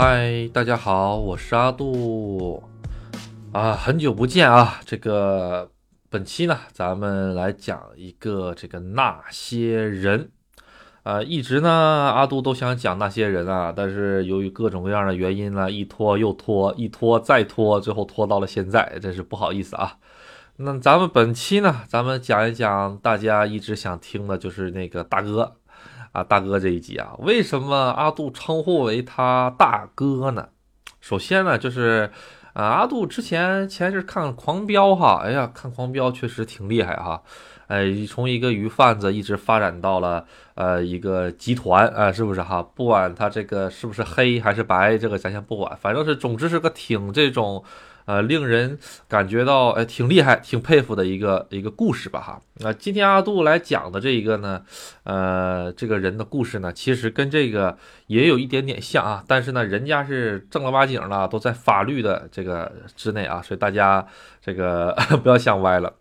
嗨，大家好，我是阿杜啊，很久不见啊。这个本期呢，咱们来讲一个这个那些人啊，一直呢阿杜都想讲那些人啊，但是由于各种各样的原因呢，一拖又拖，一拖再拖，最后拖到了现在，真是不好意思啊。那咱们本期呢，咱们讲一讲大家一直想听的，就是那个大哥。啊，大哥这一集啊，为什么阿杜称呼为他大哥呢？首先呢，就是啊，阿杜之前前是看《狂飙》哈，哎呀，看《狂飙》确实挺厉害哈，哎，从一个鱼贩子一直发展到了呃一个集团啊，是不是哈？不管他这个是不是黑还是白，这个咱先不管，反正是总之是个挺这种。呃，令人感觉到哎，挺厉害、挺佩服的一个一个故事吧，哈。那今天阿杜来讲的这一个呢，呃，这个人的故事呢，其实跟这个也有一点点像啊，但是呢，人家是正儿八经的，都在法律的这个之内啊，所以大家这个 不要想歪了。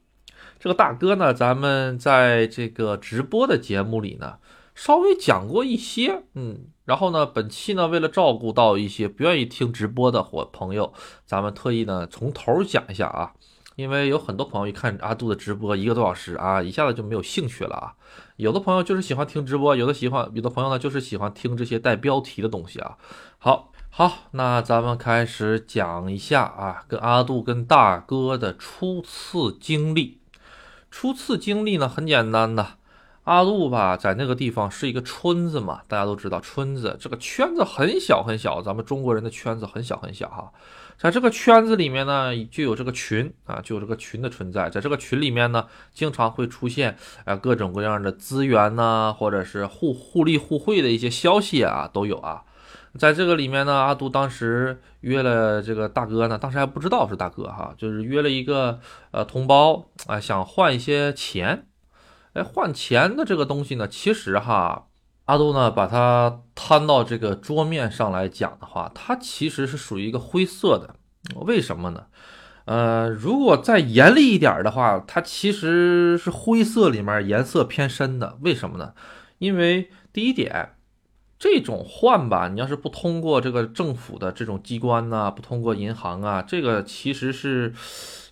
这个大哥呢，咱们在这个直播的节目里呢。稍微讲过一些，嗯，然后呢，本期呢，为了照顾到一些不愿意听直播的伙朋友，咱们特意呢从头讲一下啊，因为有很多朋友一看阿杜的直播一个多小时啊，一下子就没有兴趣了啊。有的朋友就是喜欢听直播，有的喜欢，有的朋友呢就是喜欢听这些带标题的东西啊。好，好，那咱们开始讲一下啊，跟阿杜跟大哥的初次经历。初次经历呢很简单的。阿杜吧，在那个地方是一个村子嘛，大家都知道，村子这个圈子很小很小，咱们中国人的圈子很小很小哈。在这个圈子里面呢，就有这个群啊，就有这个群的存在。在这个群里面呢，经常会出现啊各种各样的资源呐，或者是互互利互惠的一些消息啊，都有啊。在这个里面呢，阿杜当时约了这个大哥呢，当时还不知道是大哥哈，就是约了一个呃同胞啊，想换一些钱。哎，换钱的这个东西呢，其实哈，阿杜呢把它摊到这个桌面上来讲的话，它其实是属于一个灰色的。为什么呢？呃，如果再严厉一点的话，它其实是灰色里面颜色偏深的。为什么呢？因为第一点，这种换吧，你要是不通过这个政府的这种机关呢，不通过银行啊，这个其实是。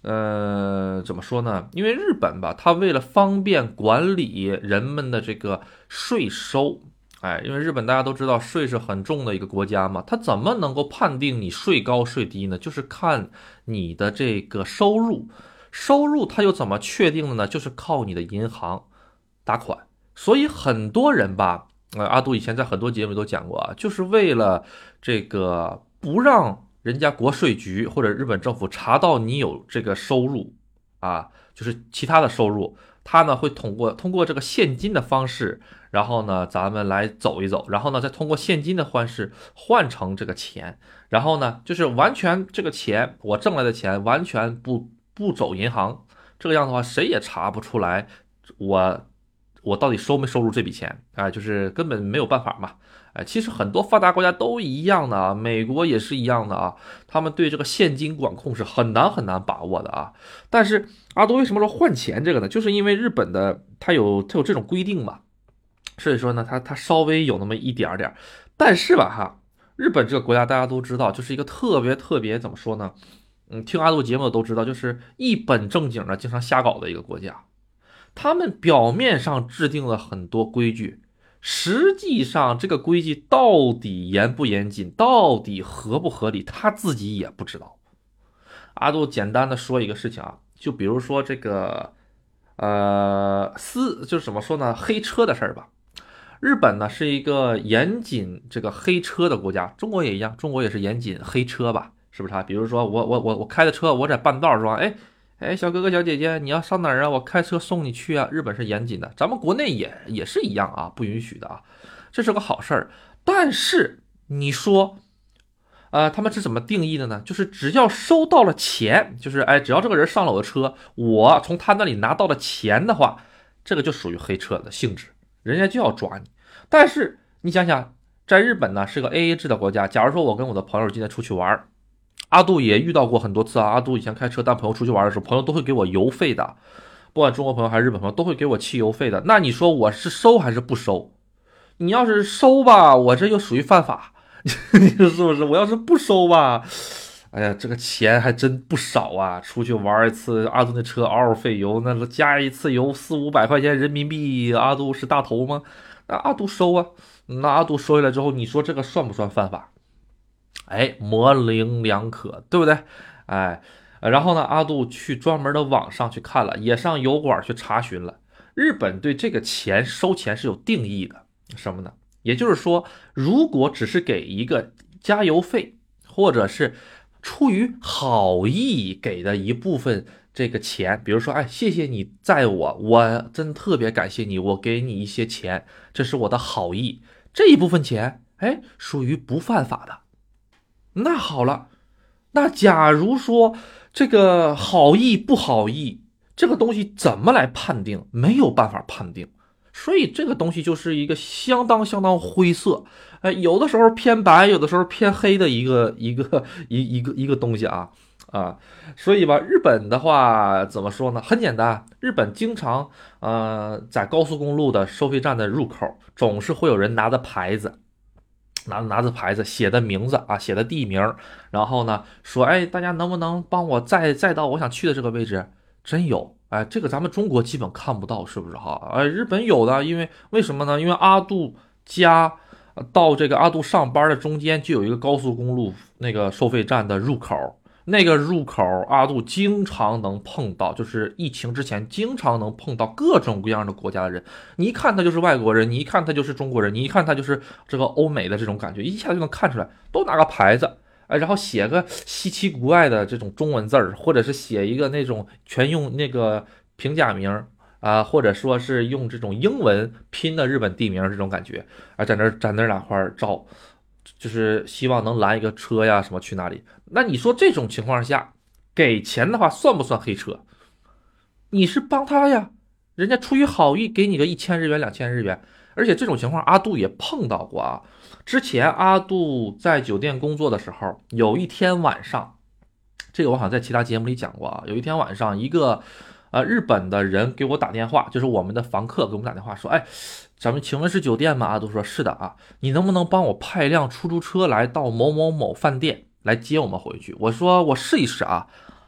呃，怎么说呢？因为日本吧，它为了方便管理人们的这个税收，哎，因为日本大家都知道税是很重的一个国家嘛，它怎么能够判定你税高税低呢？就是看你的这个收入，收入它又怎么确定的呢？就是靠你的银行打款。所以很多人吧，呃，阿杜以前在很多节目都讲过啊，就是为了这个不让。人家国税局或者日本政府查到你有这个收入，啊，就是其他的收入，他呢会通过通过这个现金的方式，然后呢咱们来走一走，然后呢再通过现金的方式换成这个钱，然后呢就是完全这个钱我挣来的钱完全不不走银行，这个样的话谁也查不出来我我到底收没收入这笔钱啊，就是根本没有办法嘛。哎，其实很多发达国家都一样的啊，美国也是一样的啊，他们对这个现金管控是很难很难把握的啊。但是阿多为什么说换钱这个呢？就是因为日本的它有它有这种规定嘛，所以说呢，它它稍微有那么一点点。但是吧哈，日本这个国家大家都知道，就是一个特别特别怎么说呢？嗯，听阿杜节目的都知道，就是一本正经的经常瞎搞的一个国家。他们表面上制定了很多规矩。实际上，这个规矩到底严不严谨，到底合不合理，他自己也不知道。阿杜简单的说一个事情啊，就比如说这个，呃，私就是怎么说呢，黑车的事儿吧。日本呢是一个严谨这个黑车的国家，中国也一样，中国也是严谨黑车吧，是不是啊？比如说我我我我开的车，我在半道上，哎。哎，小哥哥小姐姐，你要上哪儿啊？我开车送你去啊。日本是严谨的，咱们国内也也是一样啊，不允许的啊。这是个好事儿，但是你说，呃，他们是怎么定义的呢？就是只要收到了钱，就是哎，只要这个人上了我的车，我从他那里拿到了钱的话，这个就属于黑车的性质，人家就要抓你。但是你想想，在日本呢是个 AA 制的国家，假如说我跟我的朋友今天出去玩儿。阿杜也遇到过很多次啊！阿杜以前开车带朋友出去玩的时候，朋友都会给我油费的，不管中国朋友还是日本朋友，都会给我汽油费的。那你说我是收还是不收？你要是收吧，我这又属于犯法；你说是不是？我要是不收吧，哎呀，这个钱还真不少啊！出去玩一次，阿杜那车嗷嗷费油，那加一次油四五百块钱人民币，阿杜是大头吗？那阿杜收啊，那阿杜收下来之后，你说这个算不算犯法？哎，模棱两可，对不对？哎，然后呢，阿杜去专门的网上去看了，也上油管去查询了。日本对这个钱收钱是有定义的，什么呢？也就是说，如果只是给一个加油费，或者是出于好意给的一部分这个钱，比如说，哎，谢谢你载我，我真特别感谢你，我给你一些钱，这是我的好意，这一部分钱，哎，属于不犯法的。那好了，那假如说这个好意不好意，这个东西怎么来判定？没有办法判定。所以这个东西就是一个相当相当灰色，哎，有的时候偏白，有的时候偏黑的一个 一个一一个一个东西啊啊，所以吧，日本的话怎么说呢？很简单，日本经常呃在高速公路的收费站的入口，总是会有人拿着牌子，拿拿着牌子写的名字啊，写的地名，然后呢说，哎，大家能不能帮我再再到我想去的这个位置？真有。哎，这个咱们中国基本看不到，是不是哈？哎，日本有的，因为为什么呢？因为阿杜家到这个阿杜上班的中间就有一个高速公路那个收费站的入口，那个入口阿杜经常能碰到，就是疫情之前经常能碰到各种各样的国家的人，你一看他就是外国人，你一看他就是中国人，你一看他就是这个欧美的这种感觉，一下就能看出来，都拿个牌子。哎，然后写个稀奇古怪的这种中文字儿，或者是写一个那种全用那个平假名啊，或者说是用这种英文拼的日本地名这种感觉啊，在那儿在那两块照，就是希望能拦一个车呀什么去哪里？那你说这种情况下给钱的话算不算黑车？你是帮他呀，人家出于好意给你个一千日元两千日元，而且这种情况阿杜也碰到过啊。之前阿杜在酒店工作的时候，有一天晚上，这个我好像在其他节目里讲过啊。有一天晚上，一个呃日本的人给我打电话，就是我们的房客给我们打电话说：“哎，咱们请问是酒店吗？”啊，都说：“是的啊，你能不能帮我派一辆出租车来到某某某饭店来接我们回去？”我说：“我试一试啊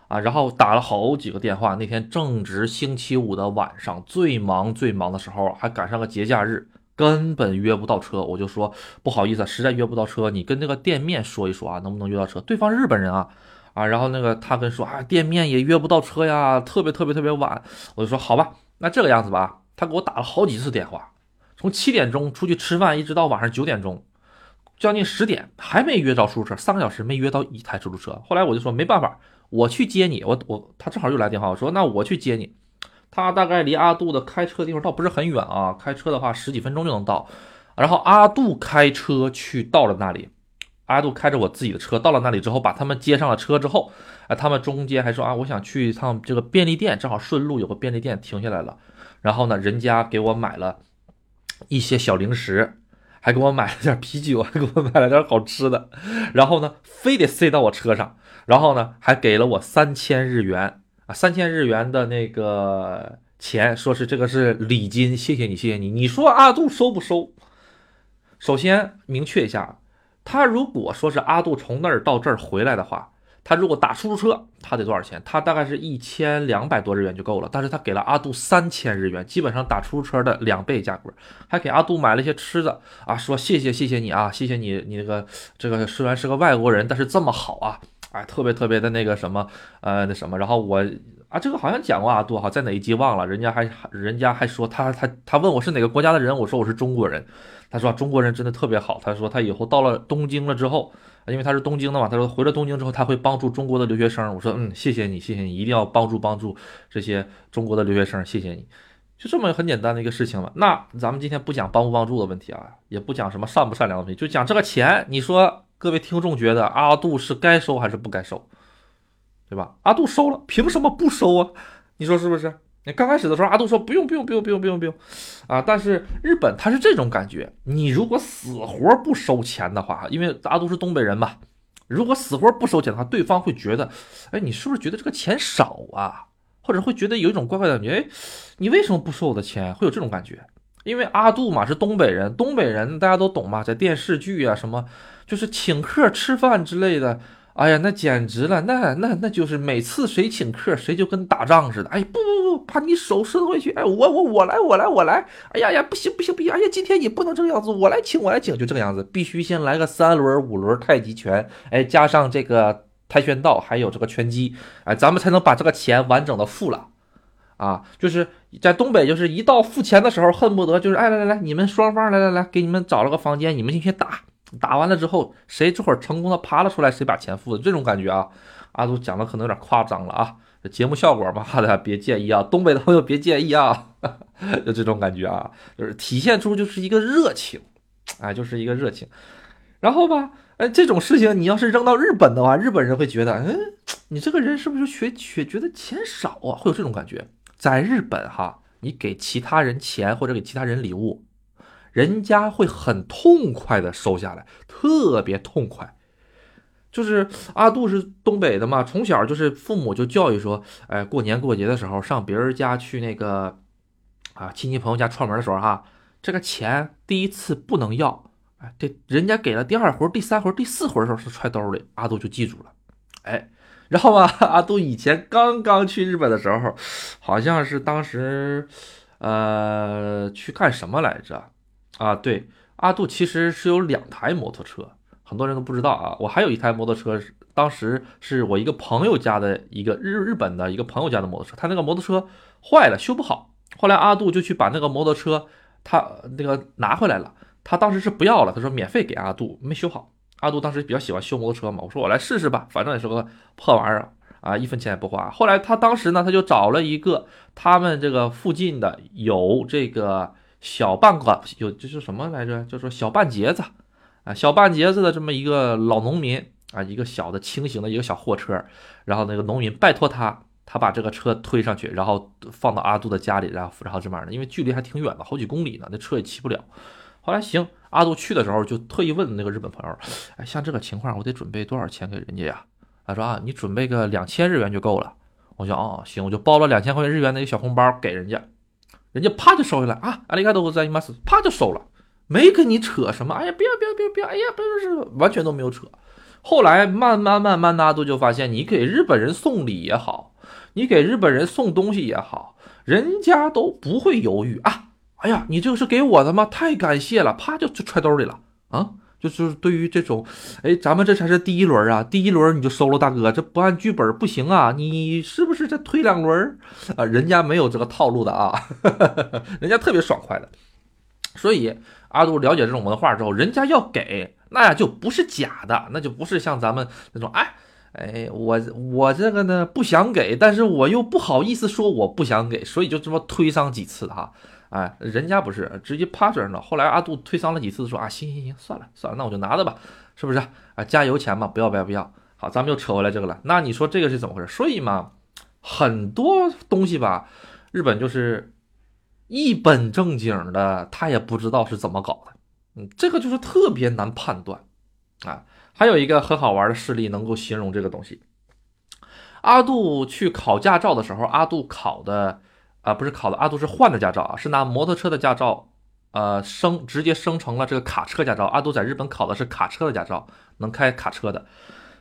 啊。”然后打了好几个电话。那天正值星期五的晚上，最忙最忙的时候，还赶上个节假日。根本约不到车，我就说不好意思，实在约不到车，你跟那个店面说一说啊，能不能约到车？对方日本人啊，啊，然后那个他跟说啊，店面也约不到车呀，特别特别特别晚。我就说好吧，那这个样子吧，他给我打了好几次电话，从七点钟出去吃饭，一直到晚上九点钟，将近十点还没约着出租车，三个小时没约到一台出租车。后来我就说没办法，我去接你，我我他正好又来电话，我说那我去接你。他大概离阿杜的开车地方倒不是很远啊，开车的话十几分钟就能到。然后阿杜开车去到了那里，阿杜开着我自己的车到了那里之后，把他们接上了车之后，啊，他们中间还说啊，我想去一趟这个便利店，正好顺路有个便利店停下来了。然后呢，人家给我买了一些小零食，还给我买了点啤酒，还给我买了点好吃的。然后呢，非得塞到我车上，然后呢，还给了我三千日元。啊，三千日元的那个钱，说是这个是礼金，谢谢你，谢谢你。你说阿杜收不收？首先明确一下，他如果说是阿杜从那儿到这儿回来的话，他如果打出租车，他得多少钱？他大概是一千两百多日元就够了。但是他给了阿杜三千日元，基本上打出租车的两倍价格，还给阿杜买了一些吃的啊，说谢谢谢谢你啊，谢谢你，你那个这个虽然是个外国人，但是这么好啊。哎，特别特别的那个什么，呃，那什么，然后我啊，这个好像讲过阿杜哈，在哪一集忘了，人家还人家还说他他他问我是哪个国家的人，我说我是中国人，他说中国人真的特别好，他说他以后到了东京了之后，因为他是东京的嘛，他说回了东京之后他会帮助中国的留学生，我说嗯，谢谢你，谢谢你，一定要帮助帮助这些中国的留学生，谢谢你，就这么很简单的一个事情嘛。那咱们今天不讲帮不帮助的问题啊，也不讲什么善不善良的问题，就讲这个钱，你说。各位听众觉得阿杜是该收还是不该收，对吧？阿杜收了，凭什么不收啊？你说是不是？你刚开始的时候，阿杜说不用不用不用不用不用不用啊，但是日本他是这种感觉，你如果死活不收钱的话，因为阿杜是东北人嘛，如果死活不收钱的话，对方会觉得，哎，你是不是觉得这个钱少啊？或者会觉得有一种怪怪的感觉，哎，你为什么不收我的钱？会有这种感觉。因为阿杜嘛是东北人，东北人大家都懂嘛，在电视剧啊什么，就是请客吃饭之类的。哎呀，那简直了，那那那就是每次谁请客，谁就跟打仗似的。哎，不不不，把你手伸回去。哎，我我我来，我来，我来。哎呀呀，不行不行不行！哎呀，今天你不能这个样子，我来请，我来请，就这个样子，必须先来个三轮五轮太极拳，哎，加上这个跆拳道，还有这个拳击，哎，咱们才能把这个钱完整的付了。啊，就是在东北，就是一到付钱的时候，恨不得就是，哎，来来来，你们双方来来来，给你们找了个房间，你们进去打。打完了之后，谁这会儿成功的爬了出来，谁把钱付的，这种感觉啊，阿杜讲的可能有点夸张了啊，节目效果嘛，大 家别介意啊，东北的朋友别介意啊，就这种感觉啊，就是体现出就是一个热情，哎，就是一个热情。然后吧，哎，这种事情你要是扔到日本的话，日本人会觉得，嗯，你这个人是不是就学学觉得钱少啊？会有这种感觉。在日本哈，你给其他人钱或者给其他人礼物。人家会很痛快的收下来，特别痛快。就是阿杜是东北的嘛，从小就是父母就教育说，哎，过年过节的时候上别人家去那个啊亲戚朋友家串门的时候哈，这个钱第一次不能要，哎，这人家给了第二回、第三回、第四回的时候是揣兜里，阿杜就记住了。哎，然后嘛，阿杜以前刚刚去日本的时候，好像是当时呃去干什么来着？啊，对，阿杜其实是有两台摩托车，很多人都不知道啊。我还有一台摩托车，当时是我一个朋友家的一个日日本的一个朋友家的摩托车，他那个摩托车坏了，修不好。后来阿杜就去把那个摩托车他那个拿回来了，他当时是不要了，他说免费给阿杜，没修好。阿杜当时比较喜欢修摩托车嘛，我说我来试试吧，反正也是个破玩意儿啊，一分钱也不花。后来他当时呢，他就找了一个他们这个附近的有这个。小半个有就是什么来着？叫做小半截子啊，小半截子的这么一个老农民啊，一个小的轻型的一个小货车，然后那个农民拜托他，他把这个车推上去，然后放到阿杜的家里，然后然后这边呢，因为距离还挺远的，好几公里呢，那车也骑不了。后来行，阿杜去的时候就特意问那个日本朋友，哎，像这个情况，我得准备多少钱给人家呀？他说啊，你准备个两千日元就够了。我说哦，行，我就包了两千块钱日元的一个小红包给人家。人家啪就收下来啊！阿里嘎多和在伊玛斯，啪就收了，没跟你扯什么。哎呀，不要不要不要不要！哎呀，不是是完全都没有扯。后来慢慢慢慢，阿杜就发现，你给日本人送礼也好，你给日本人送东西也好，人家都不会犹豫啊！哎呀，你这个是给我的吗？太感谢了，啪就就揣兜里了啊！就是对于这种，哎，咱们这才是第一轮啊，第一轮你就收了，大哥，这不按剧本不行啊！你是不是再推两轮啊？人家没有这个套路的啊，人家特别爽快的。所以阿杜了解这种文化之后，人家要给，那呀就不是假的，那就不是像咱们那种，哎哎，我我这个呢不想给，但是我又不好意思说我不想给，所以就这么推搡几次哈。哎，人家不是直接趴这儿呢。后来阿杜推搡了几次，说啊，行行行，算了算了，那我就拿着吧，是不是啊？加油钱嘛，不要不要不要。好，咱们又扯回来这个了。那你说这个是怎么回事？所以嘛，很多东西吧，日本就是一本正经的，他也不知道是怎么搞的。嗯，这个就是特别难判断啊。还有一个很好玩的事例能够形容这个东西。阿杜去考驾照的时候，阿杜考的。啊，不是考的阿杜是换的驾照啊，是拿摩托车的驾照，呃，升直接升成了这个卡车驾照。阿杜在日本考的是卡车的驾照，能开卡车的，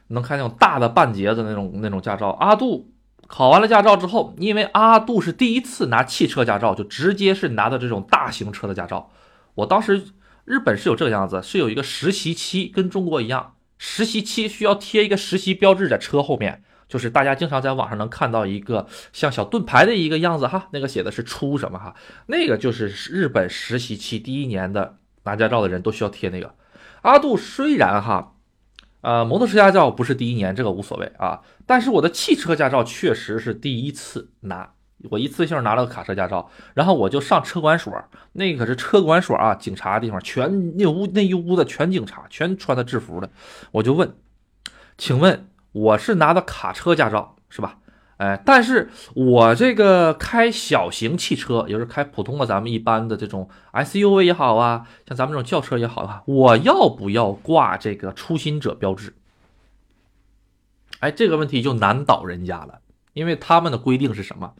能开那种大的半截子那种那种驾照。阿杜考完了驾照之后，因为阿杜是第一次拿汽车驾照，就直接是拿的这种大型车的驾照。我当时日本是有这个样子，是有一个实习期，跟中国一样，实习期需要贴一个实习标志在车后面。就是大家经常在网上能看到一个像小盾牌的一个样子哈，那个写的是出什么哈，那个就是日本实习期第一年的拿驾照的人都需要贴那个。阿杜虽然哈，呃，摩托车驾照不是第一年，这个无所谓啊，但是我的汽车驾照确实是第一次拿，我一次性拿了个卡车驾照，然后我就上车管所，那可是车管所啊，警察地方全那屋那一屋子全警察，全穿的制服的，我就问，请问。我是拿的卡车驾照，是吧？哎，但是我这个开小型汽车，也就是开普通的咱们一般的这种 SUV 也好啊，像咱们这种轿车也好啊，我要不要挂这个初心者标志？哎，这个问题就难倒人家了，因为他们的规定是什么？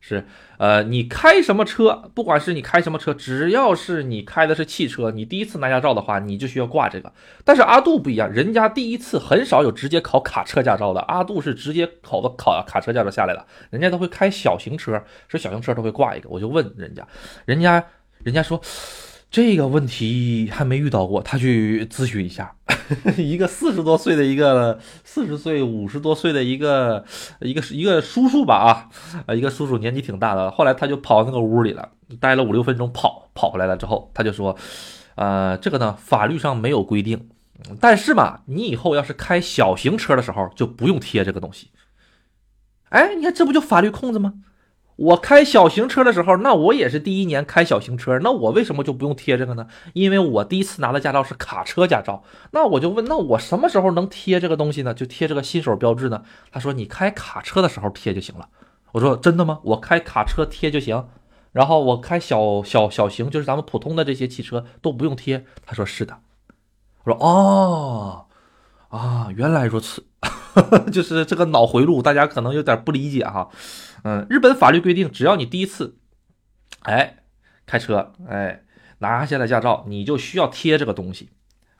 是，呃，你开什么车，不管是你开什么车，只要是你开的是汽车，你第一次拿驾照的话，你就需要挂这个。但是阿杜不一样，人家第一次很少有直接考卡车驾照的，阿杜是直接考的考卡车驾照下来的，人家都会开小型车，说小型车都会挂一个。我就问人家，人家人家说。这个问题还没遇到过，他去咨询一下，一个四十多岁的一个四十岁五十多岁的一个一个一个叔叔吧啊，一个叔叔年纪挺大的，后来他就跑那个屋里了，待了五六分钟，跑跑回来了之后，他就说，呃这个呢法律上没有规定，但是嘛，你以后要是开小型车的时候就不用贴这个东西，哎，你看这不就法律空子吗？我开小型车的时候，那我也是第一年开小型车，那我为什么就不用贴这个呢？因为我第一次拿的驾照是卡车驾照，那我就问，那我什么时候能贴这个东西呢？就贴这个新手标志呢？他说你开卡车的时候贴就行了。我说真的吗？我开卡车贴就行，然后我开小小小型，就是咱们普通的这些汽车都不用贴。他说是的。我说哦啊，原来如此，就是这个脑回路，大家可能有点不理解哈。嗯，日本法律规定，只要你第一次，哎，开车，哎，拿下来驾照，你就需要贴这个东西，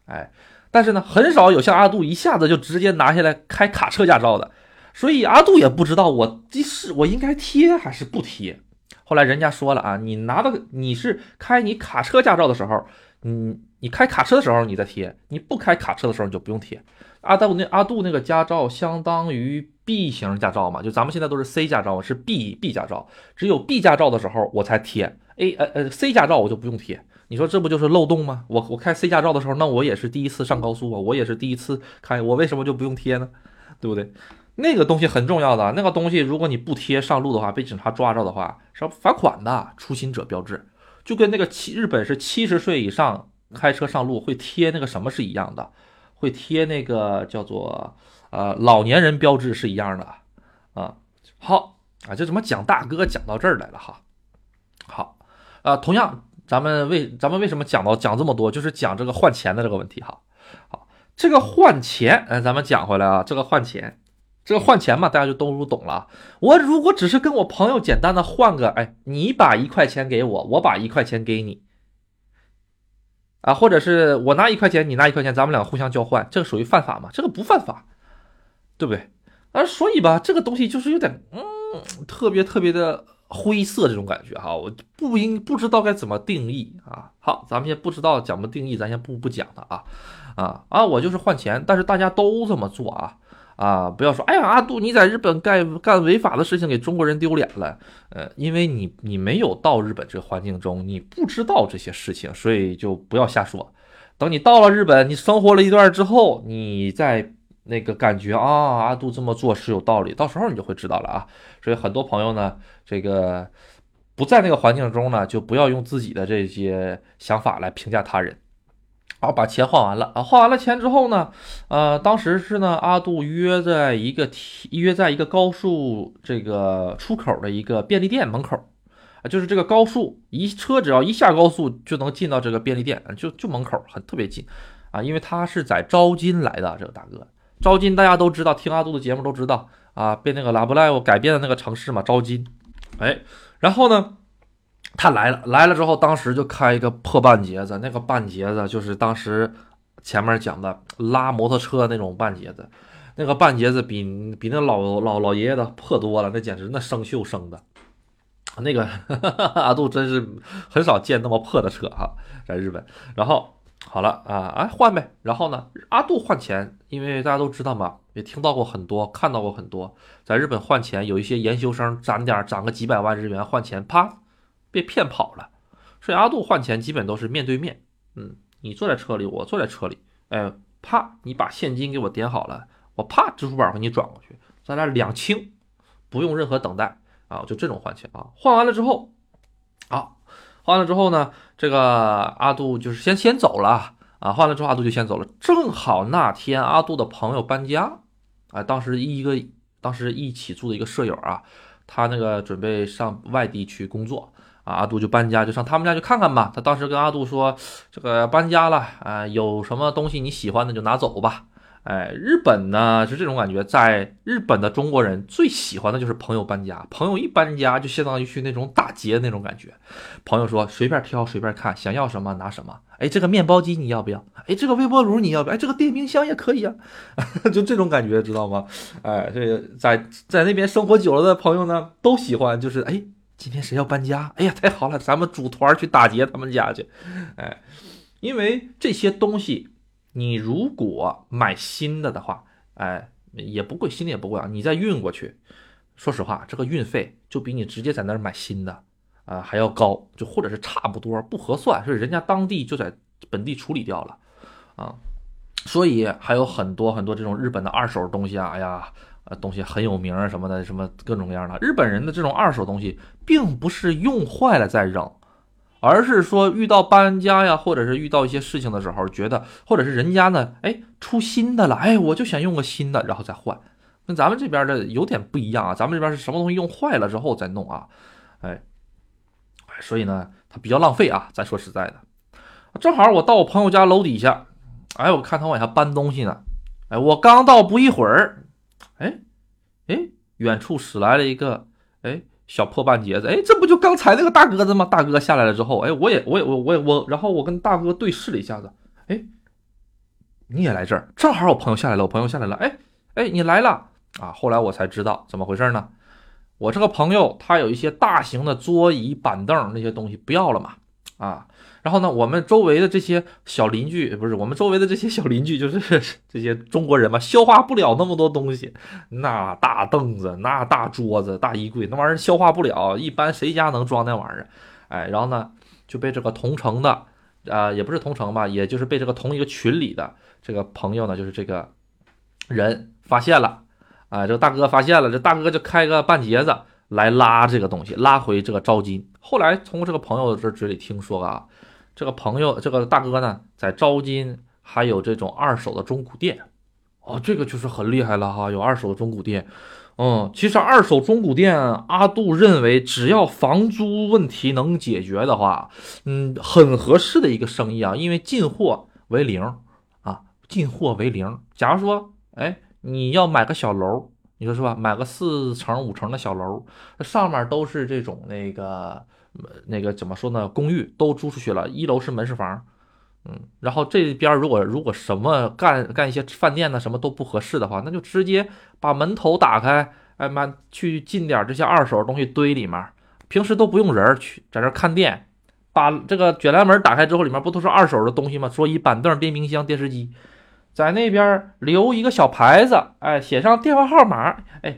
哎，但是呢，很少有像阿杜一下子就直接拿下来开卡车驾照的，所以阿杜也不知道我这是我应该贴还是不贴。后来人家说了啊，你拿到你是开你卡车驾照的时候，你你开卡车的时候你再贴，你不开卡车的时候你就不用贴。阿杜那阿杜那个驾照相当于 B 型驾照嘛，就咱们现在都是 C 驾照，是 B B 驾照，只有 B 驾照的时候我才贴，A 呃呃 C 驾照我就不用贴。你说这不就是漏洞吗？我我开 C 驾照的时候，那我也是第一次上高速啊，我也是第一次开，我为什么就不用贴呢？对不对？那个东西很重要的，那个东西如果你不贴上路的话，被警察抓着的话是要罚款的。初心者标志就跟那个七日本是七十岁以上开车上路会贴那个什么是一样的。会贴那个叫做啊老年人标志是一样的啊，好啊，这怎么讲大哥讲到这儿来了哈？好啊，同样咱们为咱们为什么讲到讲这么多，就是讲这个换钱的这个问题哈。好，这个换钱，哎，咱们讲回来啊，这个换钱，这个换钱嘛，大家就都懂了。我如果只是跟我朋友简单的换个，哎，你把一块钱给我，我把一块钱给你。啊，或者是我拿一块钱，你拿一块钱，咱们俩互相交换，这个属于犯法吗？这个不犯法，对不对？啊，所以吧，这个东西就是有点，嗯，特别特别的灰色这种感觉哈，我不应不知道该怎么定义啊。好，咱们先不知道怎么定义，咱先不不讲了啊，啊啊，我就是换钱，但是大家都这么做啊。啊，不要说，哎呀，阿杜，你在日本干干违法的事情，给中国人丢脸了。呃，因为你你没有到日本这个环境中，你不知道这些事情，所以就不要瞎说。等你到了日本，你生活了一段之后，你再那个感觉啊，阿杜这么做是有道理，到时候你就会知道了啊。所以很多朋友呢，这个不在那个环境中呢，就不要用自己的这些想法来评价他人。好，把钱换完了啊！换完了钱之后呢，呃，当时是呢，阿杜约在一个约在一个高速这个出口的一个便利店门口啊，就是这个高速一车只要一下高速就能进到这个便利店，就就门口很特别近啊，因为他是在招金来的这个大哥，招金大家都知道，听阿杜的节目都知道啊，被那个拉布赖改编的那个城市嘛，招金，哎，然后呢？他来了，来了之后，当时就开一个破半截子，那个半截子就是当时前面讲的拉摩托车那种半截子，那个半截子比比那老老老爷爷的破多了，那简直那生锈生的，那个 阿杜真是很少见那么破的车哈，在日本。然后好了啊，哎换呗。然后呢，阿杜换钱，因为大家都知道嘛，也听到过很多，看到过很多，在日本换钱，有一些研究生攒点攒个几百万日元换钱，啪。被骗跑了，所以阿杜换钱基本都是面对面。嗯，你坐在车里，我坐在车里，哎，啪，你把现金给我点好了，我啪，支付宝给你转过去，咱俩两清，不用任何等待啊，就这种换钱啊。换完了之后，啊，换了之后呢，这个阿杜就是先先走了啊。换了之后，阿杜就先走了。正好那天阿杜的朋友搬家，啊，当时一个当时一起住的一个舍友啊，他那个准备上外地去工作啊。阿杜就搬家，就上他们家去看看吧。他当时跟阿杜说：“这个搬家了啊，有什么东西你喜欢的就拿走吧。哎，日本呢是这种感觉，在日本的中国人最喜欢的就是朋友搬家，朋友一搬家就相当于去那种打劫那种感觉。朋友说随便挑随便看，想要什么拿什么。哎，这个面包机你要不要？哎，这个微波炉你要不要？哎，这个电冰箱也可以啊，就这种感觉，知道吗？哎，这个在在那边生活久了的朋友呢，都喜欢，就是哎，今天谁要搬家？哎呀，太好了，咱们组团去打劫他们家去。哎，因为这些东西。你如果买新的的话，哎，也不贵，新的也不贵啊。你再运过去，说实话，这个运费就比你直接在那儿买新的啊还要高，就或者是差不多，不合算，是人家当地就在本地处理掉了啊。所以还有很多很多这种日本的二手东西啊，哎呀，呃，东西很有名啊什么的，什么各种各样的。日本人的这种二手东西，并不是用坏了再扔。而是说遇到搬家呀，或者是遇到一些事情的时候，觉得或者是人家呢，哎，出新的了，哎，我就想用个新的，然后再换。跟咱们这边的有点不一样啊，咱们这边是什么东西用坏了之后再弄啊，哎，所以呢，它比较浪费啊。咱说实在的，正好我到我朋友家楼底下，哎，我看他往下搬东西呢，哎，我刚到不一会儿，哎，哎，远处驶来了一个，哎。小破半截子，哎，这不就刚才那个大哥子吗？大哥下来了之后，哎，我也，我也，我，我也，我，然后我跟大哥对视了一下子，哎，你也来这儿，正好我朋友下来了，我朋友下来了，哎，哎，你来了啊！后来我才知道怎么回事呢？我这个朋友他有一些大型的桌椅板凳那些东西不要了嘛，啊。然后呢，我们周围的这些小邻居，不是我们周围的这些小邻居，就是 这些中国人嘛，消化不了那么多东西，那大凳子、那大桌子、大衣柜，那玩意儿消化不了，一般谁家能装那玩意儿？哎，然后呢，就被这个同城的，啊，也不是同城吧，也就是被这个同一个群里的这个朋友呢，就是这个人发现了，啊，这个大哥发现了，这大哥就开个半截子来拉这个东西，拉回这个招金。后来从这个朋友这嘴里听说啊。这个朋友，这个大哥呢，在招金还有这种二手的中古店，哦，这个就是很厉害了哈，有二手的中古店。嗯，其实二手中古店，阿杜认为只要房租问题能解决的话，嗯，很合适的一个生意啊，因为进货为零啊，进货为零。假如说，哎，你要买个小楼，你说是吧？买个四层五层的小楼，上面都是这种那个。那个怎么说呢？公寓都租出去了，一楼是门市房，嗯，然后这边如果如果什么干干一些饭店呢，什么都不合适的话，那就直接把门头打开，哎妈，去进点这些二手东西堆里面，平时都不用人去在这看店，把这个卷帘门打开之后，里面不都是二手的东西吗？桌椅板凳、电冰箱、电视机，在那边留一个小牌子，哎，写上电话号码，哎。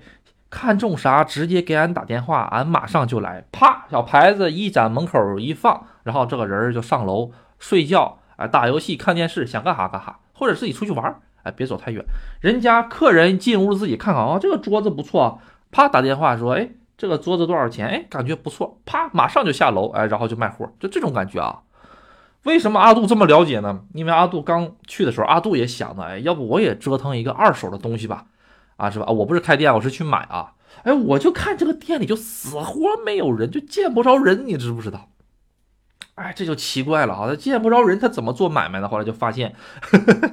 看中啥，直接给俺打电话，俺马上就来。啪，小牌子一展，门口一放，然后这个人就上楼睡觉，哎，打游戏、看电视，想干哈干哈，或者自己出去玩，哎，别走太远。人家客人进屋自己看看啊，这个桌子不错，啪打电话说，哎，这个桌子多少钱？哎，感觉不错，啪，马上就下楼，哎，然后就卖货，就这种感觉啊。为什么阿杜这么了解呢？因为阿杜刚去的时候，阿杜也想的，哎，要不我也折腾一个二手的东西吧。啊，是吧？我不是开店，我是去买啊。哎，我就看这个店里就死活没有人，就见不着人，你知不知道？哎，这就奇怪了啊，他见不着人，他怎么做买卖呢？后来就发现，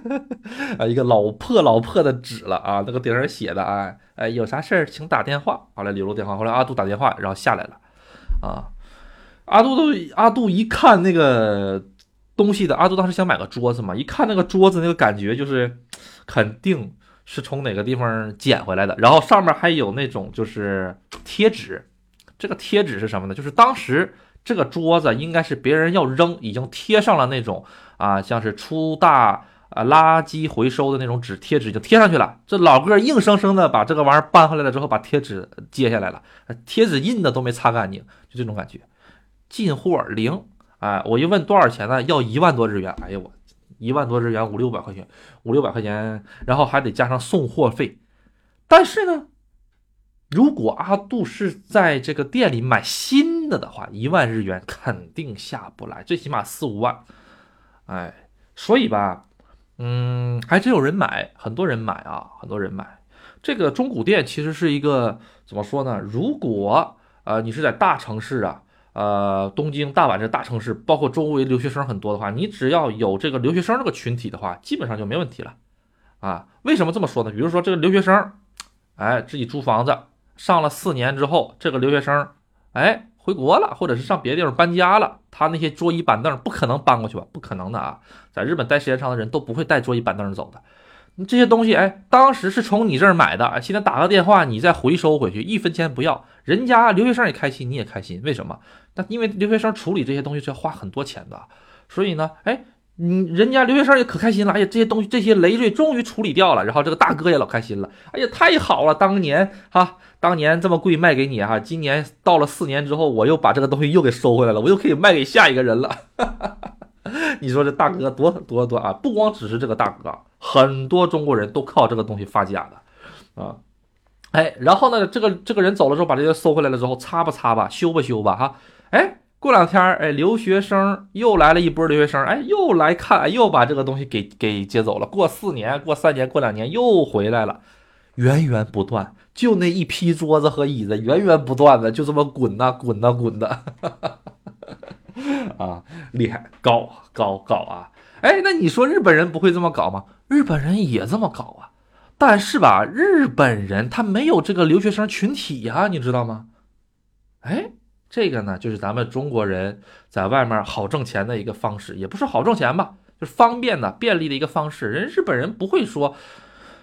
啊，一个老破老破的纸了啊，那个顶上写的，哎哎，有啥事儿请打电话。后来留了电话，后来阿杜打电话，然后下来了。啊，阿杜都阿杜一看那个东西的，阿杜当时想买个桌子嘛，一看那个桌子，那个感觉就是肯定。是从哪个地方捡回来的？然后上面还有那种就是贴纸，这个贴纸是什么呢？就是当时这个桌子应该是别人要扔，已经贴上了那种啊，像是出大啊垃圾回收的那种纸贴纸，就贴上去了。这老哥硬生生的把这个玩意儿搬回来了之后，把贴纸揭下来了，贴纸印的都没擦干净，就这种感觉。进货零，哎，我一问多少钱呢？要一万多日元。哎呀我。一万多日元，五六百块钱，五六百块钱，然后还得加上送货费。但是呢，如果阿杜是在这个店里买新的的话，一万日元肯定下不来，最起码四五万。哎，所以吧，嗯，还真有人买，很多人买啊，很多人买。这个中古店其实是一个怎么说呢？如果呃你是在大城市啊。呃，东京、大阪这大城市，包括周围留学生很多的话，你只要有这个留学生这个群体的话，基本上就没问题了，啊。为什么这么说呢？比如说这个留学生，哎，自己租房子上了四年之后，这个留学生，哎，回国了，或者是上别的地方搬家了，他那些桌椅板凳不可能搬过去吧？不可能的啊，在日本待时间长的人都不会带桌椅板凳走的。这些东西，哎，当时是从你这儿买的，现在打个电话，你再回收回去，一分钱不要，人家留学生也开心，你也开心，为什么？那因为留学生处理这些东西是要花很多钱的，所以呢，哎，你人家留学生也可开心了，哎呀，这些东西这些累赘终于处理掉了，然后这个大哥也老开心了，哎呀，太好了，当年哈，当年这么贵卖给你哈，今年到了四年之后，我又把这个东西又给收回来了，我又可以卖给下一个人了。哈哈哈 你说这大哥多多多啊！不光只是这个大哥，很多中国人都靠这个东西发家的啊！哎，然后呢，这个这个人走了之后，把这些收回来了之后，擦吧擦吧，修吧修吧，哈！哎，过两天，哎，留学生又来了一波留学生，哎，又来看，又把这个东西给给接走了。过四年，过三年，过两年又回来了，源源不断，就那一批桌子和椅子，源源不断的就这么滚呐滚呐滚的。啊，厉害，高高高啊！哎，那你说日本人不会这么搞吗？日本人也这么搞啊，但是吧，日本人他没有这个留学生群体呀，你知道吗？哎，这个呢，就是咱们中国人在外面好挣钱的一个方式，也不是好挣钱吧，就是方便的、便利的一个方式。人日本人不会说，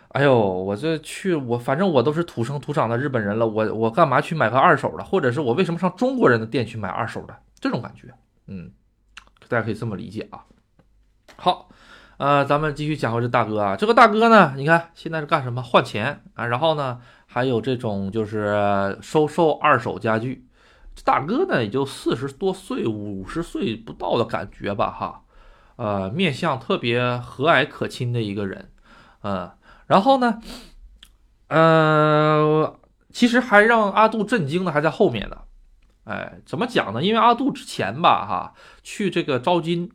哎呦，我这去，我反正我都是土生土长的日本人了，我我干嘛去买个二手的，或者是我为什么上中国人的店去买二手的？这种感觉。嗯，大家可以这么理解啊。好，呃，咱们继续讲回这大哥啊。这个大哥呢，你看现在是干什么？换钱啊。然后呢，还有这种就是收售二手家具。这大哥呢，也就四十多岁、五十岁不到的感觉吧，哈。呃，面相特别和蔼可亲的一个人。嗯，然后呢，呃，其实还让阿杜震惊的还在后面呢。哎，怎么讲呢？因为阿杜之前吧，哈，去这个招金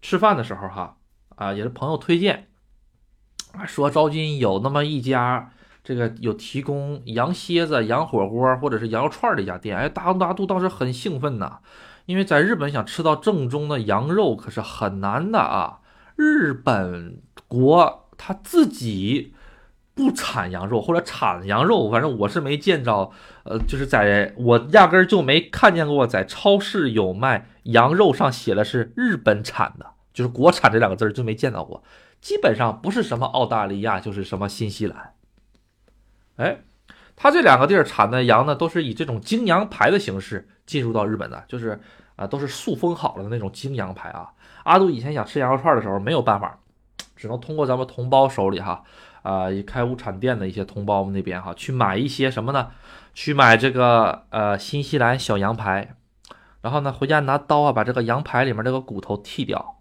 吃饭的时候，哈，啊，也是朋友推荐，说招金有那么一家，这个有提供羊蝎子、羊火锅或者是羊肉串的一家店。哎，大阿杜当时很兴奋呐，因为在日本想吃到正宗的羊肉可是很难的啊。日本国他自己。不产羊肉或者产羊肉，反正我是没见着，呃，就是在我压根儿就没看见过，在超市有卖羊肉上写的是日本产的，就是国产这两个字儿就没见到过。基本上不是什么澳大利亚，就是什么新西兰。哎，他这两个地儿产的羊呢，都是以这种精羊排的形式进入到日本的，就是啊，都是塑封好了的那种精羊排啊。阿杜以前想吃羊肉串的时候没有办法，只能通过咱们同胞手里哈。啊，开物产店的一些同胞们那边哈，去买一些什么呢？去买这个呃新西兰小羊排，然后呢回家拿刀啊，把这个羊排里面这个骨头剃掉，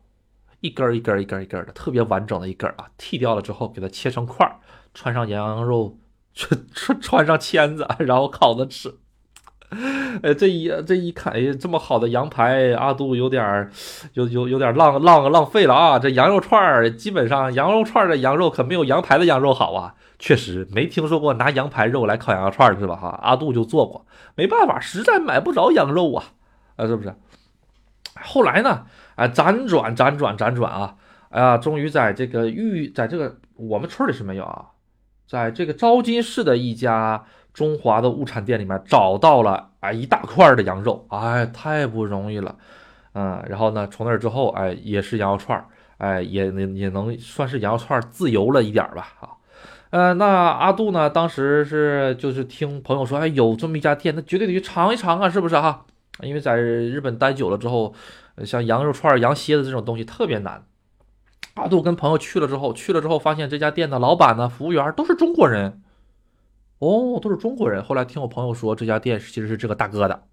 一根一根一根一根的，特别完整的一根啊，剃掉了之后给它切成块儿，穿上羊肉，穿穿穿上签子，然后烤着吃。哎，这一这一看，哎，这么好的羊排，阿杜有点儿，有有有点浪浪浪费了啊！这羊肉串儿，基本上羊肉串的羊肉可没有羊排的羊肉好啊。确实没听说过拿羊排肉来烤羊肉串的是吧？哈，阿杜就做过，没办法，实在买不着羊肉啊，啊，是不是？后来呢，啊，辗转辗转辗转啊，哎呀，终于在这个玉，在这个我们村里是没有啊，在这个昭金市的一家。中华的物产店里面找到了啊一大块的羊肉，哎，太不容易了，嗯，然后呢，从那之后，哎，也是羊肉串儿，哎，也也也能算是羊肉串自由了一点吧，啊，呃，那阿杜呢，当时是就是听朋友说，哎，有这么一家店，那绝对得去尝一尝啊，是不是哈？因为在日本待久了之后，像羊肉串、羊蝎子这种东西特别难。阿杜跟朋友去了之后，去了之后发现这家店的老板呢、服务员都是中国人。哦，都是中国人。后来听我朋友说，这家店其实是这个大哥的。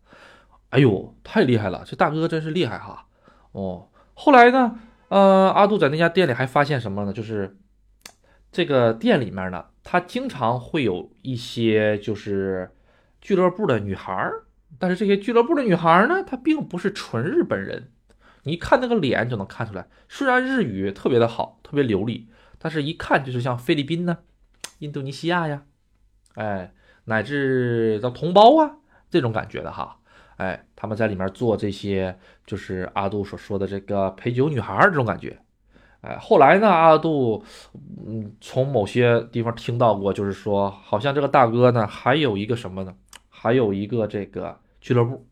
哎呦，太厉害了！这大哥真是厉害哈。哦，后来呢，呃，阿杜在那家店里还发现什么呢？就是这个店里面呢，他经常会有一些就是俱乐部的女孩儿。但是这些俱乐部的女孩儿呢，她并不是纯日本人。你一看那个脸就能看出来，虽然日语特别的好，特别流利，但是一看就是像菲律宾呢、印度尼西亚呀。哎，乃至到同胞啊，这种感觉的哈，哎，他们在里面做这些，就是阿杜所说的这个陪酒女孩这种感觉，哎，后来呢，阿杜，嗯，从某些地方听到过，就是说，好像这个大哥呢，还有一个什么呢？还有一个这个俱乐部。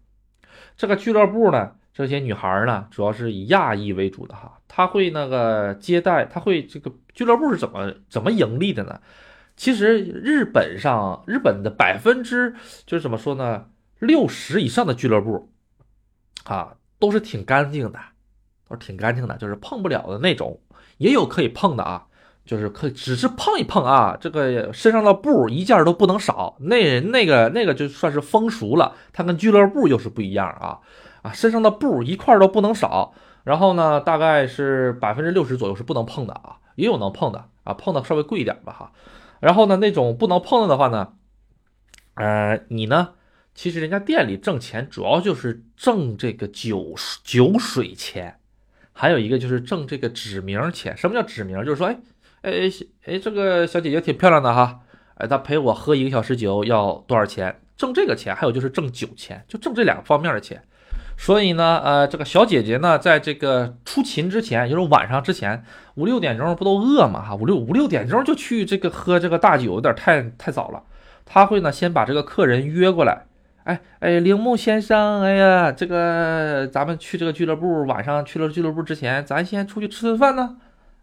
这个俱乐部呢，这些女孩呢，主要是以亚裔为主的哈。他会那个接待，他会这个俱乐部是怎么怎么盈利的呢？其实日本上，日本的百分之就是怎么说呢？六十以上的俱乐部啊，都是挺干净的。都是挺干净的，就是碰不了的那种，也有可以碰的啊，就是可只是碰一碰啊，这个身上的布一件都不能少，那那个那个就算是风俗了，它跟俱乐部又是不一样啊啊，身上的布一块都不能少，然后呢，大概是百分之六十左右是不能碰的啊，也有能碰的啊，碰的稍微贵一点吧哈，然后呢，那种不能碰的话呢，呃，你呢？其实人家店里挣钱主要就是挣这个酒酒水钱。还有一个就是挣这个指名钱。什么叫指名？就是说，哎，哎哎，这个小姐姐挺漂亮的哈，哎，她陪我喝一个小时酒要多少钱？挣这个钱。还有就是挣酒钱，就挣这两个方面的钱。所以呢，呃，这个小姐姐呢，在这个出勤之前，就是晚上之前五六点钟不都饿嘛哈，五六五六点钟就去这个喝这个大酒，有点太太早了。她会呢先把这个客人约过来。哎哎，铃木先生，哎呀，这个咱们去这个俱乐部，晚上去了俱乐部之前，咱先出去吃顿饭呢。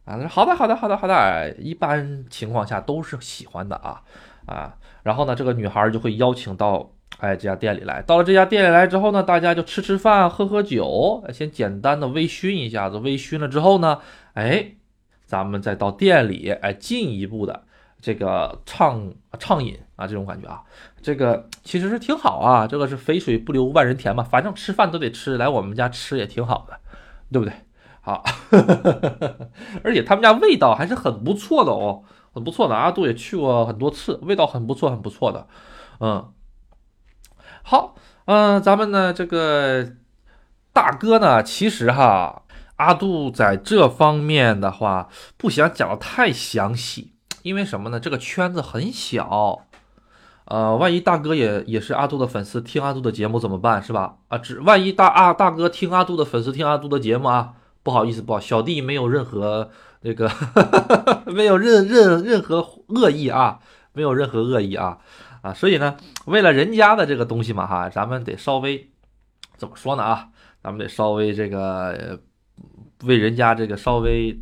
啊，好的，好的，好的，好的。一般情况下都是喜欢的啊啊。然后呢，这个女孩就会邀请到哎这家店里来。到了这家店里来之后呢，大家就吃吃饭，喝喝酒，先简单的微醺一下子。微醺了之后呢，哎，咱们再到店里，哎，进一步的。这个畅畅饮啊，这种感觉啊，这个其实是挺好啊。这个是肥水不流外人田嘛，反正吃饭都得吃，来我们家吃也挺好的，对不对？好，而且他们家味道还是很不错的哦，很不错的。阿杜也去过很多次，味道很不错，很不错的。嗯，好，嗯，咱们呢这个大哥呢，其实哈，阿杜在这方面的话，不想讲的太详细。因为什么呢？这个圈子很小，呃，万一大哥也也是阿杜的粉丝，听阿杜的节目怎么办？是吧？啊，只万一大阿大哥听阿杜的粉丝听阿杜的节目啊，不好意思，不好，小弟没有任何那个，没有任任任何恶意啊，没有任何恶意啊啊，所以呢，为了人家的这个东西嘛哈，咱们得稍微怎么说呢啊？咱们得稍微这个为人家这个稍微。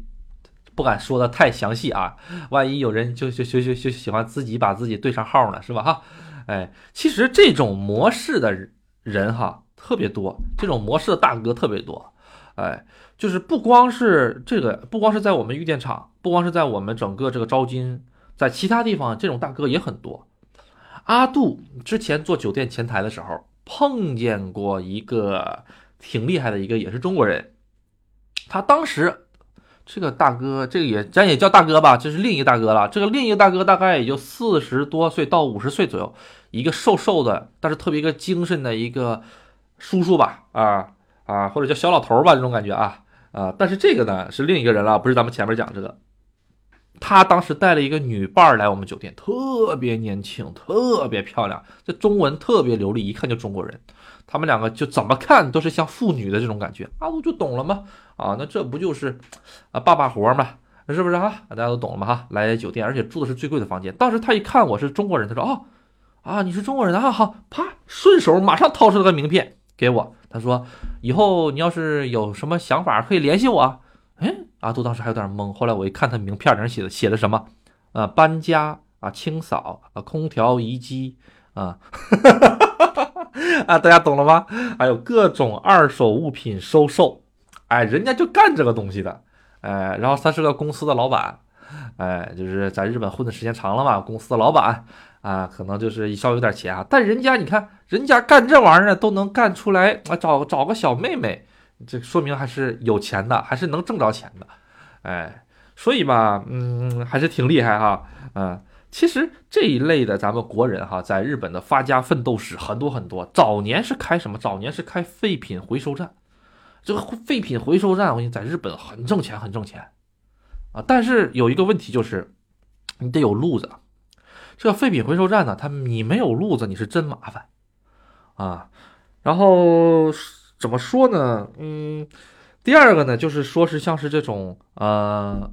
不敢说的太详细啊，万一有人就就就就就喜欢自己把自己对上号呢，是吧？哈，哎，其实这种模式的人哈特别多，这种模式的大哥特别多，哎，就是不光是这个，不光是在我们玉电厂，不光是在我们整个这个招金，在其他地方这种大哥也很多。阿杜之前做酒店前台的时候碰见过一个挺厉害的一个，也是中国人，他当时。这个大哥，这个也咱也叫大哥吧，这是另一个大哥了。这个另一个大哥大概也就四十多岁到五十岁左右，一个瘦瘦的，但是特别一个精神的一个叔叔吧，啊啊，或者叫小老头吧，这种感觉啊啊。但是这个呢是另一个人了，不是咱们前面讲这个。他当时带了一个女伴儿来我们酒店，特别年轻，特别漂亮，这中文特别流利，一看就中国人。他们两个就怎么看都是像父女的这种感觉，阿杜就懂了吗？啊，那这不就是啊爸爸活吗？是不是啊？大家都懂了吗？哈，来酒店，而且住的是最贵的房间。当时他一看我是中国人，他说哦啊，你是中国人啊，好，啪，顺手马上掏出了个名片给我，他说以后你要是有什么想法可以联系我。哎，阿杜当时还有点懵，后来我一看他名片上写的写的什么，啊，搬家啊，清扫啊，空调移机啊。啊，大家懂了吗？还有各种二手物品收售，哎，人家就干这个东西的，哎，然后他是个公司的老板，哎，就是在日本混的时间长了嘛，公司的老板啊，可能就是稍微有点钱啊，但人家你看，人家干这玩意儿都能干出来啊，找找个小妹妹，这说明还是有钱的，还是能挣着钱的，哎，所以吧，嗯，还是挺厉害哈，嗯。其实这一类的咱们国人哈，在日本的发家奋斗史很多很多。早年是开什么？早年是开废品回收站。这个废品回收站，我跟你在日本很挣钱，很挣钱啊。但是有一个问题就是，你得有路子。这个废品回收站呢，它你没有路子，你是真麻烦啊。然后怎么说呢？嗯，第二个呢，就是说是像是这种呃，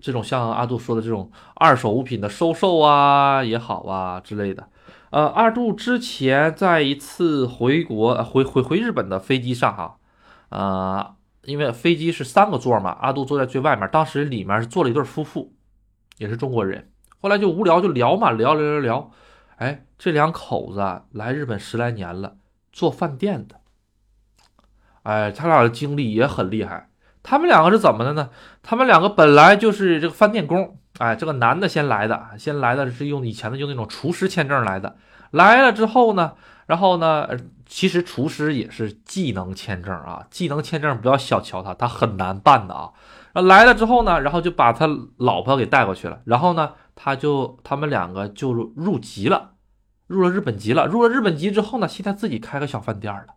这种像阿杜说的这种二手物品的收售啊也好啊之类的。呃，阿杜之前在一次回国回回回日本的飞机上哈，呃，因为飞机是三个座嘛，阿杜坐在最外面，当时里面是坐了一对夫妇，也是中国人。后来就无聊就聊嘛，聊聊聊聊，哎，这两口子来日本十来年了，做饭店的。哎，他俩的经历也很厉害。他们两个是怎么的呢？他们两个本来就是这个饭店工。哎，这个男的先来的，先来的是用以前的用那种厨师签证来的。来了之后呢，然后呢，其实厨师也是技能签证啊，技能签证不要小瞧他，他很难办的啊。来了之后呢，然后就把他老婆给带过去了。然后呢，他就他们两个就入籍了，入了日本籍了。入了日本籍之后呢，现在自己开个小饭店了。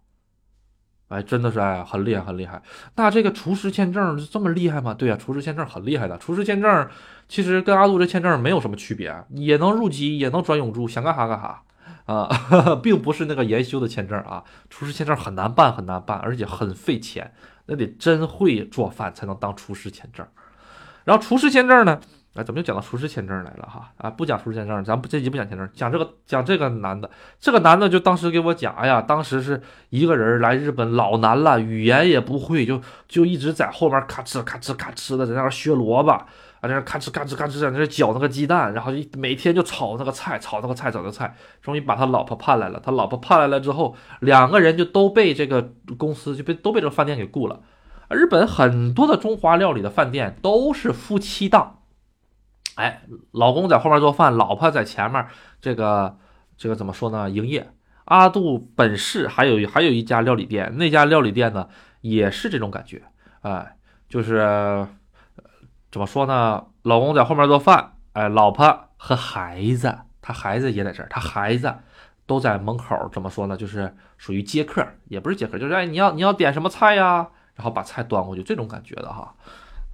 哎，真的是哎，很厉害，很厉害。那这个厨师签证这么厉害吗？对呀，厨师签证很厉害的。厨师签证其实跟阿杜这签证没有什么区别，也能入籍，也能转永住，想干啥干啥啊，并不是那个研修的签证啊。厨师签证很难办，很难办，而且很费钱，那得真会做饭才能当厨师签证。然后厨师签证呢？哎，怎么又讲到厨师签证来了哈？啊，不讲厨师签证，咱不这集不讲签证，讲这个讲这个男的，这个男的就当时给我讲，哎呀，当时是一个人来日本老难了，语言也不会，就就一直在后面咔哧咔哧咔哧的在那削萝卜，啊，在那咔哧咔哧咔哧在那搅那个鸡蛋，然后一每天就炒那个菜，炒那个菜，炒那个菜，终于把他老婆盼来了。他老婆盼来了之后，两个人就都被这个公司就被都被这个饭店给雇了。日本很多的中华料理的饭店都是夫妻档。哎，老公在后面做饭，老婆在前面，这个这个怎么说呢？营业。阿杜本市还有还有一家料理店，那家料理店呢也是这种感觉，哎，就是怎么说呢？老公在后面做饭，哎，老婆和孩子，他孩子也在这儿，他孩子都在门口，怎么说呢？就是属于接客，也不是接客，就是哎，你要你要点什么菜呀？然后把菜端过去，这种感觉的哈，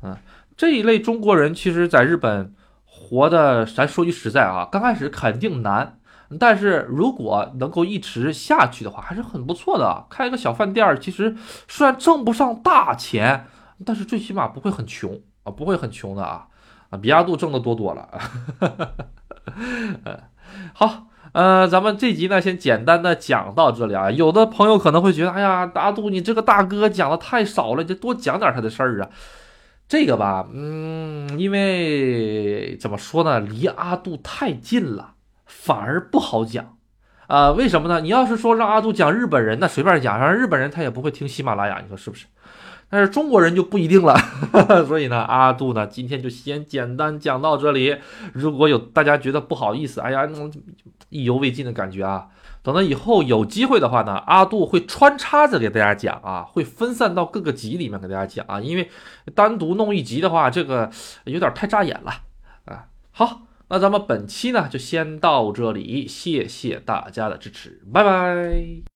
嗯，这一类中国人其实在日本。活的，咱说句实在啊，刚开始肯定难，但是如果能够一直下去的话，还是很不错的。开个小饭店，其实虽然挣不上大钱，但是最起码不会很穷啊，不会很穷的啊啊，比阿杜挣的多多了。好，呃，咱们这集呢，先简单的讲到这里啊。有的朋友可能会觉得，哎呀，阿杜你这个大哥讲的太少了，你多讲点他的事儿啊。这个吧，嗯，因为怎么说呢，离阿杜太近了，反而不好讲，啊，为什么呢？你要是说让阿杜讲日本人，那随便讲，让日本人他也不会听喜马拉雅，你说是不是？但是中国人就不一定了，所以呢，阿杜呢，今天就先简单讲到这里。如果有大家觉得不好意思，哎呀，那种意犹未尽的感觉啊。等到以后有机会的话呢，阿杜会穿插着给大家讲啊，会分散到各个集里面给大家讲啊，因为单独弄一集的话，这个有点太扎眼了啊。好，那咱们本期呢就先到这里，谢谢大家的支持，拜拜。